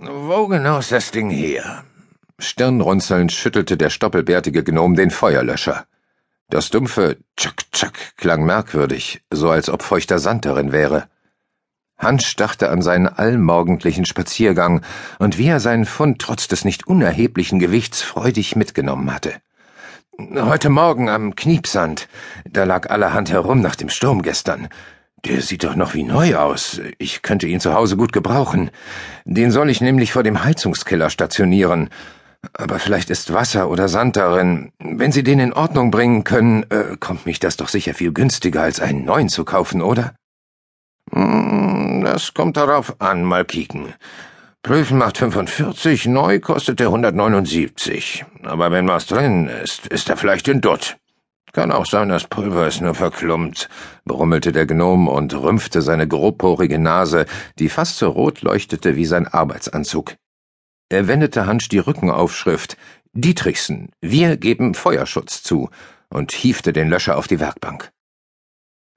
Wo genau ist das Ding hier? Stirnrunzelnd schüttelte der stoppelbärtige Gnom den Feuerlöscher. Das dumpfe Tschak Tschak klang merkwürdig, so als ob feuchter Sand darin wäre. Hans dachte an seinen allmorgendlichen Spaziergang und wie er seinen Fund trotz des nicht unerheblichen Gewichts freudig mitgenommen hatte. Heute Morgen am Kniepsand, da lag allerhand herum nach dem Sturm gestern. Der sieht doch noch wie neu aus. Ich könnte ihn zu Hause gut gebrauchen. Den soll ich nämlich vor dem Heizungskeller stationieren. Aber vielleicht ist Wasser oder Sand darin. Wenn Sie den in Ordnung bringen können, äh, kommt mich das doch sicher viel günstiger, als einen neuen zu kaufen, oder? Hm, das kommt darauf an, mal kicken. Prüfen macht 45, neu kostet er 179. Aber wenn was drin ist, ist er vielleicht in Dutt. Kann auch sein, das Pulver ist nur verklumpt, brummelte der Gnom und rümpfte seine grobporige Nase, die fast so rot leuchtete wie sein Arbeitsanzug. Er wendete Hansch die Rückenaufschrift Dietrichsen, wir geben Feuerschutz zu und hiefte den Löscher auf die Werkbank.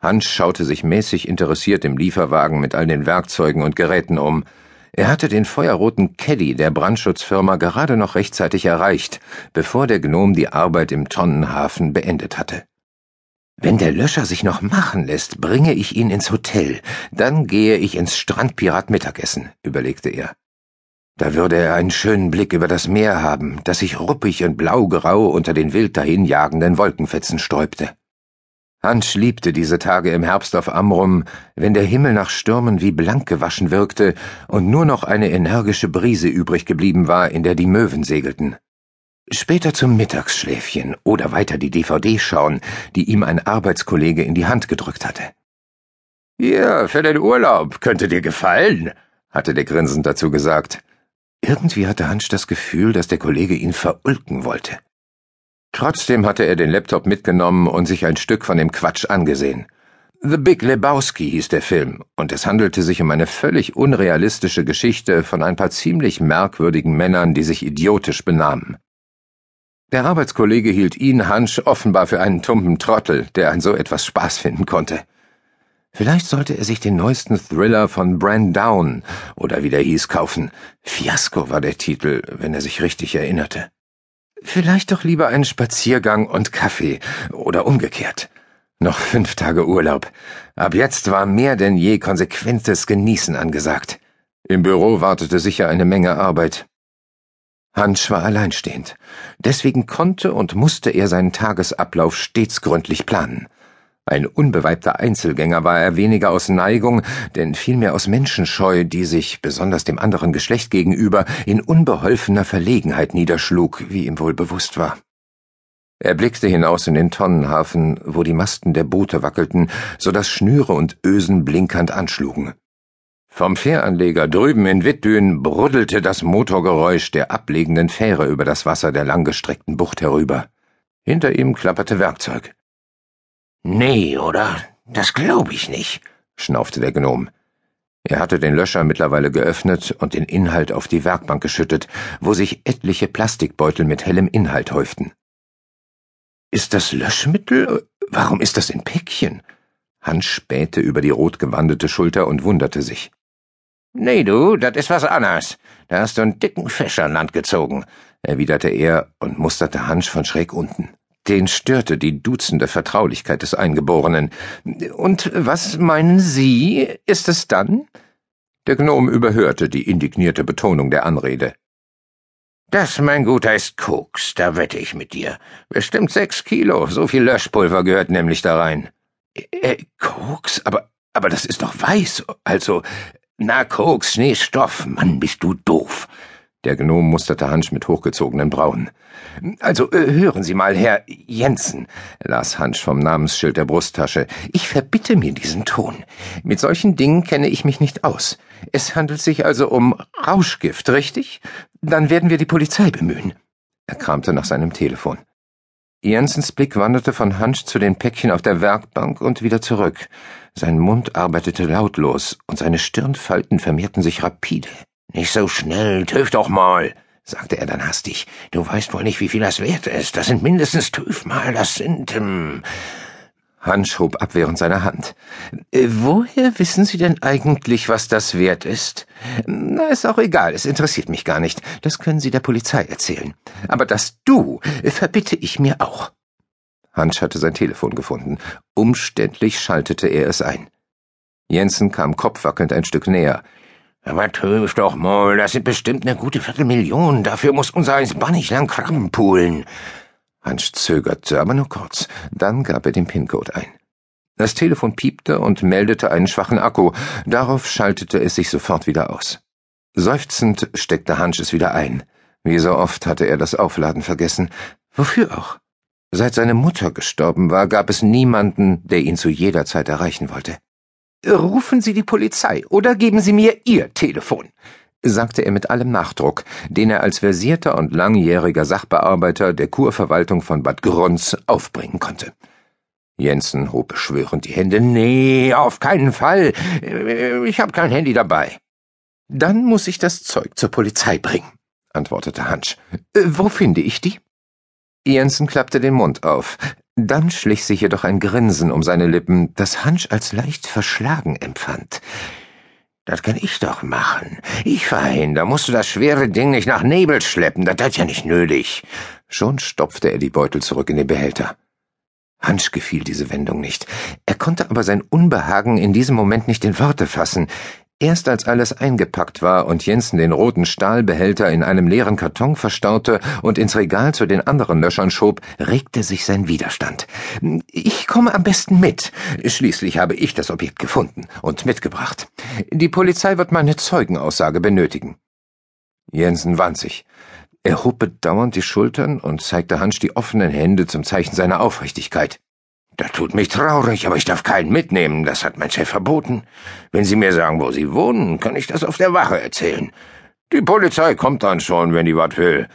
Hans schaute sich mäßig interessiert im Lieferwagen mit all den Werkzeugen und Geräten um. Er hatte den feuerroten Caddy der Brandschutzfirma gerade noch rechtzeitig erreicht, bevor der Gnom die Arbeit im Tonnenhafen beendet hatte. Wenn der Löscher sich noch machen lässt, bringe ich ihn ins Hotel, dann gehe ich ins Strandpirat Mittagessen, überlegte er. Da würde er einen schönen Blick über das Meer haben, das sich ruppig und blaugrau unter den wild dahinjagenden Wolkenfetzen sträubte. Hans liebte diese Tage im Herbst auf Amrum, wenn der Himmel nach Stürmen wie blank gewaschen wirkte und nur noch eine energische Brise übrig geblieben war, in der die Möwen segelten. Später zum Mittagsschläfchen oder weiter die DVD schauen, die ihm ein Arbeitskollege in die Hand gedrückt hatte. Hier, für den Urlaub, könnte dir gefallen, hatte der grinsend dazu gesagt. Irgendwie hatte Hans das Gefühl, dass der Kollege ihn verulken wollte. Trotzdem hatte er den Laptop mitgenommen und sich ein Stück von dem Quatsch angesehen. The Big Lebowski hieß der Film, und es handelte sich um eine völlig unrealistische Geschichte von ein paar ziemlich merkwürdigen Männern, die sich idiotisch benahmen. Der Arbeitskollege hielt ihn, Hansch, offenbar für einen tumpen Trottel, der an so etwas Spaß finden konnte. Vielleicht sollte er sich den neuesten Thriller von Brand Down oder wie der hieß kaufen. Fiasco war der Titel, wenn er sich richtig erinnerte. Vielleicht doch lieber einen Spaziergang und Kaffee oder umgekehrt. Noch fünf Tage Urlaub. Ab jetzt war mehr denn je konsequentes Genießen angesagt. Im Büro wartete sicher eine Menge Arbeit. Hansch war alleinstehend. Deswegen konnte und musste er seinen Tagesablauf stets gründlich planen. Ein unbeweibter Einzelgänger war er weniger aus Neigung, denn vielmehr aus Menschenscheu, die sich, besonders dem anderen Geschlecht gegenüber, in unbeholfener Verlegenheit niederschlug, wie ihm wohl bewusst war. Er blickte hinaus in den Tonnenhafen, wo die Masten der Boote wackelten, so dass Schnüre und Ösen blinkernd anschlugen. Vom Fähranleger drüben in Wittdün bruddelte das Motorgeräusch der ablegenden Fähre über das Wasser der langgestreckten Bucht herüber. Hinter ihm klapperte Werkzeug. Nee, oder? Das glaube ich nicht, schnaufte der Gnom. Er hatte den Löscher mittlerweile geöffnet und den Inhalt auf die Werkbank geschüttet, wo sich etliche Plastikbeutel mit hellem Inhalt häuften. Ist das Löschmittel? Warum ist das in Päckchen? Hans spähte über die rotgewandete Schulter und wunderte sich. Nee, du, das ist was anderes. Da hast du einen dicken Fisch an Land gezogen, erwiderte er und musterte Hans von schräg unten. Den störte die duzende Vertraulichkeit des Eingeborenen. Und was meinen Sie, ist es dann? Der Gnom überhörte die indignierte Betonung der Anrede. Das, mein Guter, ist Koks, da wette ich mit dir. Bestimmt sechs Kilo, so viel Löschpulver gehört nämlich da rein. Äh, Koks? Aber, aber das ist doch weiß, also, na, Koks, Schneestoff, Mann, bist du doof. Der Gnom musterte Hansch mit hochgezogenen Brauen. Also, äh, hören Sie mal, Herr Jensen, las Hansch vom Namensschild der Brusttasche. Ich verbitte mir diesen Ton. Mit solchen Dingen kenne ich mich nicht aus. Es handelt sich also um Rauschgift, richtig? Dann werden wir die Polizei bemühen. Er kramte nach seinem Telefon. Jensens Blick wanderte von Hansch zu den Päckchen auf der Werkbank und wieder zurück. Sein Mund arbeitete lautlos und seine Stirnfalten vermehrten sich rapide. Nicht so schnell, töf doch mal, sagte er dann hastig. Du weißt wohl nicht, wie viel das wert ist. Das sind mindestens mal, das sind, ähm. Hansch hob abwehrend seine Hand. Äh, woher wissen Sie denn eigentlich, was das wert ist? Na, ist auch egal, es interessiert mich gar nicht. Das können Sie der Polizei erzählen. Aber das Du äh, verbitte ich mir auch. Hansch hatte sein Telefon gefunden. Umständlich schaltete er es ein. Jensen kam kopfwackelnd ein Stück näher. Aber töf doch mal, das sind bestimmt eine gute Viertelmillion. Dafür muss unser eins bannig lang Krabben poolen. Hansch zögerte, aber nur kurz. Dann gab er den PIN-Code ein. Das Telefon piepte und meldete einen schwachen Akku. Darauf schaltete es sich sofort wieder aus. Seufzend steckte Hansch es wieder ein. Wie so oft hatte er das Aufladen vergessen. Wofür auch? Seit seine Mutter gestorben war, gab es niemanden, der ihn zu jeder Zeit erreichen wollte. Rufen Sie die Polizei oder geben Sie mir Ihr Telefon sagte er mit allem Nachdruck, den er als versierter und langjähriger Sachbearbeiter der Kurverwaltung von Bad Grons aufbringen konnte. Jensen hob beschwörend die Hände. Nee, auf keinen Fall. Ich habe kein Handy dabei. Dann muss ich das Zeug zur Polizei bringen, antwortete Hansch. Wo finde ich die? Jensen klappte den Mund auf. Dann schlich sich jedoch ein Grinsen um seine Lippen, das Hansch als leicht verschlagen empfand. Das kann ich doch machen. Ich da musst du das schwere Ding nicht nach Nebel schleppen, das ist ja nicht nötig. Schon stopfte er die Beutel zurück in den Behälter. Hansch gefiel diese Wendung nicht. Er konnte aber sein Unbehagen in diesem Moment nicht in Worte fassen. Erst als alles eingepackt war und Jensen den roten Stahlbehälter in einem leeren Karton verstaute und ins Regal zu den anderen Löschern schob, regte sich sein Widerstand. Ich komme am besten mit. Schließlich habe ich das Objekt gefunden und mitgebracht. Die Polizei wird meine Zeugenaussage benötigen. Jensen wand sich. Er hob bedauernd die Schultern und zeigte Hansch die offenen Hände zum Zeichen seiner Aufrichtigkeit. Das tut mich traurig, aber ich darf keinen mitnehmen, das hat mein Chef verboten. Wenn Sie mir sagen, wo Sie wohnen, kann ich das auf der Wache erzählen. Die Polizei kommt dann schon, wenn die was will.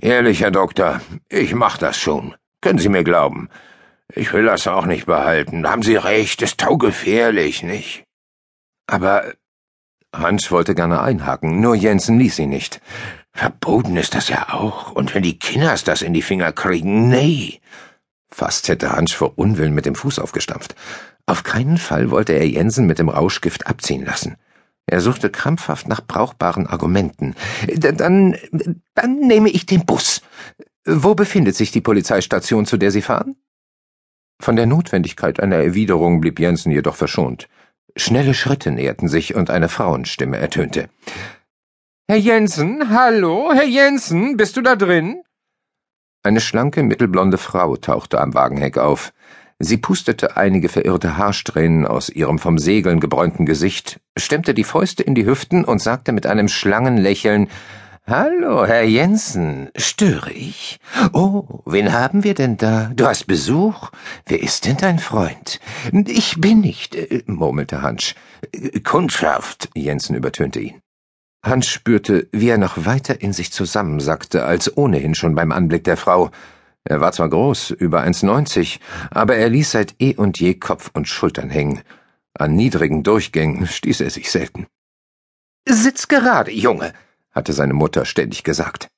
Ehrlich, Herr Doktor, ich mach das schon. Können Sie mir glauben. Ich will das auch nicht behalten. Haben Sie recht, ist taugefährlich, nicht? Aber Hans wollte gerne einhaken, nur Jensen ließ ihn nicht. Verboten ist das ja auch, und wenn die Kinders das in die Finger kriegen, nee. Fast hätte Hansch vor Unwillen mit dem Fuß aufgestampft. Auf keinen Fall wollte er Jensen mit dem Rauschgift abziehen lassen. Er suchte krampfhaft nach brauchbaren Argumenten. Dann, dann nehme ich den Bus. Wo befindet sich die Polizeistation, zu der Sie fahren? Von der Notwendigkeit einer Erwiderung blieb Jensen jedoch verschont. Schnelle Schritte näherten sich und eine Frauenstimme ertönte. Herr Jensen, hallo, Herr Jensen, bist du da drin? Eine schlanke, mittelblonde Frau tauchte am Wagenheck auf. Sie pustete einige verirrte Haarsträhnen aus ihrem vom Segeln gebräunten Gesicht, stemmte die Fäuste in die Hüften und sagte mit einem Schlangenlächeln Hallo, Herr Jensen, störe ich? Oh, wen haben wir denn da? Du hast Besuch? Wer ist denn dein Freund? Ich bin nicht, äh, murmelte Hansch. Kundschaft, Jensen übertönte ihn. Hans spürte, wie er noch weiter in sich zusammensackte, als ohnehin schon beim Anblick der Frau. Er war zwar groß, über 1,90, aber er ließ seit eh und je Kopf und Schultern hängen. An niedrigen Durchgängen stieß er sich selten. Sitz gerade, Junge, hatte seine Mutter ständig gesagt.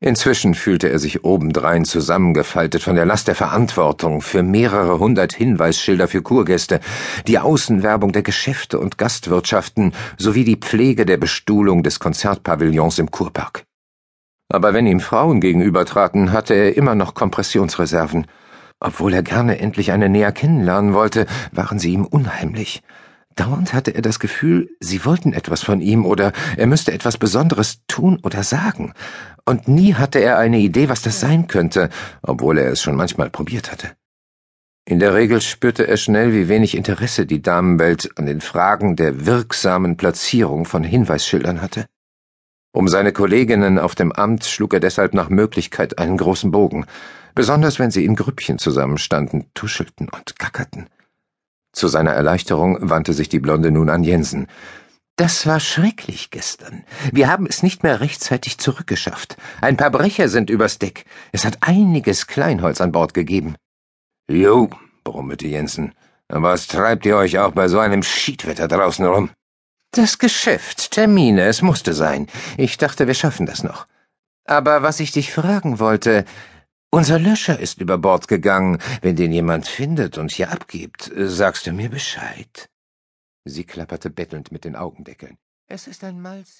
Inzwischen fühlte er sich obendrein zusammengefaltet von der Last der Verantwortung für mehrere hundert Hinweisschilder für Kurgäste, die Außenwerbung der Geschäfte und Gastwirtschaften sowie die Pflege der Bestuhlung des Konzertpavillons im Kurpark. Aber wenn ihm Frauen gegenübertraten, hatte er immer noch Kompressionsreserven. Obwohl er gerne endlich eine näher kennenlernen wollte, waren sie ihm unheimlich. Dauernd hatte er das Gefühl, sie wollten etwas von ihm oder er müsste etwas Besonderes tun oder sagen. Und nie hatte er eine Idee, was das sein könnte, obwohl er es schon manchmal probiert hatte. In der Regel spürte er schnell, wie wenig Interesse die Damenwelt an den Fragen der wirksamen Platzierung von Hinweisschildern hatte. Um seine Kolleginnen auf dem Amt schlug er deshalb nach Möglichkeit einen großen Bogen, besonders wenn sie in Grüppchen zusammenstanden, tuschelten und gackerten. Zu seiner Erleichterung wandte sich die Blonde nun an Jensen. Das war schrecklich gestern. Wir haben es nicht mehr rechtzeitig zurückgeschafft. Ein paar Brecher sind übers Deck. Es hat einiges Kleinholz an Bord gegeben. Jo, brummelte Jensen. Was treibt ihr euch auch bei so einem Schiedwetter draußen rum? Das Geschäft, Termine, es musste sein. Ich dachte, wir schaffen das noch. Aber was ich dich fragen wollte, Unser Löscher ist über Bord gegangen. Wenn den jemand findet und hier abgibt, sagst du mir Bescheid. Sie klapperte bettelnd mit den Augendeckeln. Es ist ein Malz